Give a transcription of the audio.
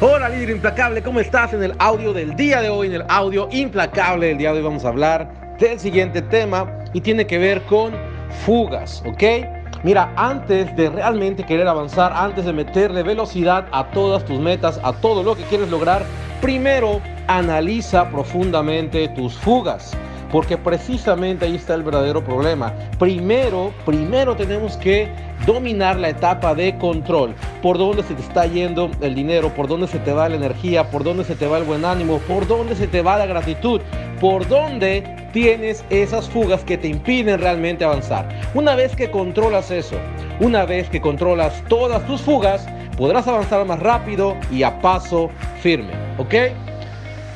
Hola líder implacable, ¿cómo estás? En el audio del día de hoy, en el audio implacable del día de hoy vamos a hablar del siguiente tema y tiene que ver con fugas, ¿ok? Mira, antes de realmente querer avanzar, antes de meterle velocidad a todas tus metas, a todo lo que quieres lograr, primero analiza profundamente tus fugas porque precisamente ahí está el verdadero problema. Primero, primero tenemos que dominar la etapa de control, por dónde se te está yendo el dinero, por dónde se te va la energía, por dónde se te va el buen ánimo, por dónde se te va la gratitud, por dónde tienes esas fugas que te impiden realmente avanzar. Una vez que controlas eso, una vez que controlas todas tus fugas, podrás avanzar más rápido y a paso firme, ¿ok?